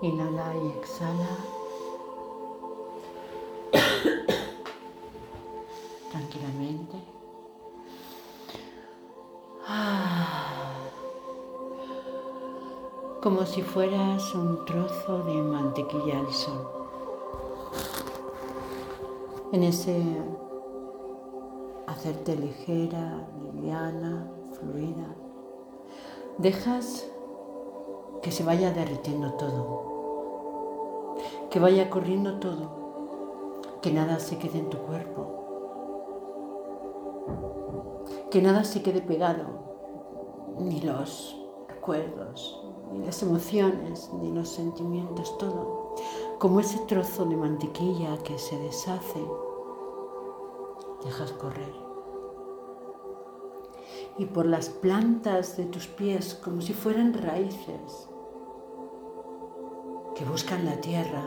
Inhala y exhala. Tranquilamente. Ah. Como si fueras un trozo de mantequilla al sol. En ese hacerte ligera, liviana, fluida, dejas que se vaya derritiendo todo, que vaya corriendo todo, que nada se quede en tu cuerpo, que nada se quede pegado, ni los recuerdos, ni las emociones, ni los sentimientos, todo, como ese trozo de mantequilla que se deshace, dejas correr y por las plantas de tus pies como si fueran raíces que buscan la tierra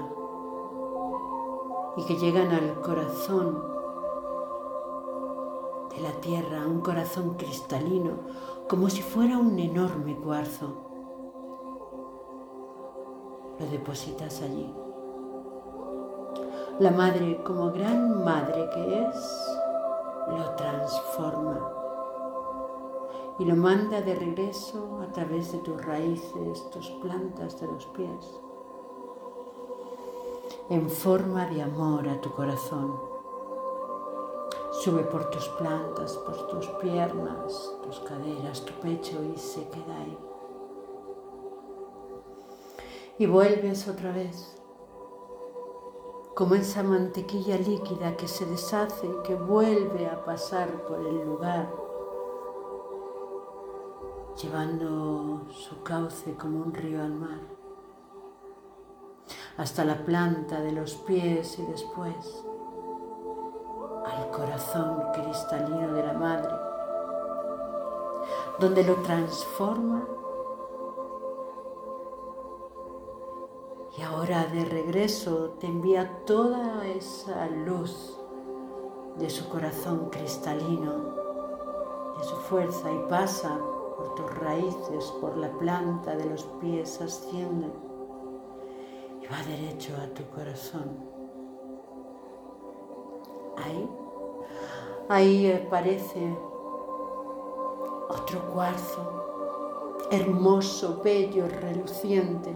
y que llegan al corazón de la tierra, un corazón cristalino, como si fuera un enorme cuarzo. Lo depositas allí. La madre, como gran madre que es, lo transforma y lo manda de regreso a través de tus raíces, tus plantas de los pies, en forma de amor a tu corazón. Sube por tus plantas, por tus piernas, tus caderas, tu pecho y se queda ahí. Y vuelves otra vez, como esa mantequilla líquida que se deshace que vuelve a pasar por el lugar llevando su cauce como un río al mar, hasta la planta de los pies y después al corazón cristalino de la madre, donde lo transforma y ahora de regreso te envía toda esa luz de su corazón cristalino, de su fuerza y pasa por tus raíces, por la planta de los pies, asciende y va derecho a tu corazón. Ahí, ahí aparece otro cuarzo, hermoso, bello, reluciente.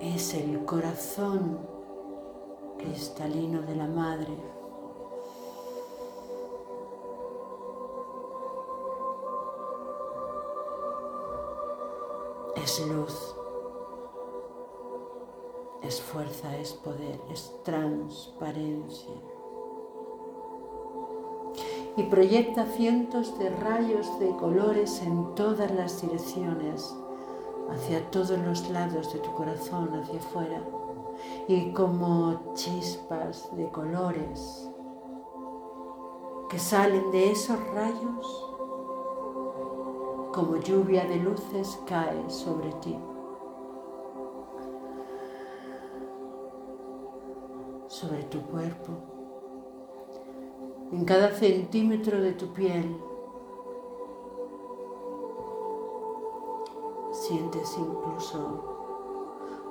Es el corazón cristalino de la madre es luz, es fuerza, es poder, es transparencia. Y proyecta cientos de rayos de colores en todas las direcciones, hacia todos los lados de tu corazón, hacia afuera. Y como chispas de colores que salen de esos rayos, como lluvia de luces cae sobre ti. sobre tu cuerpo, en cada centímetro de tu piel. Sientes incluso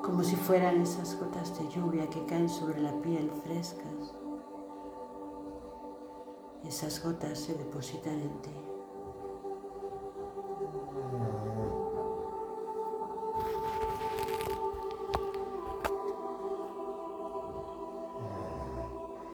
como si fueran esas gotas de lluvia que caen sobre la piel frescas. Esas gotas se depositan en ti.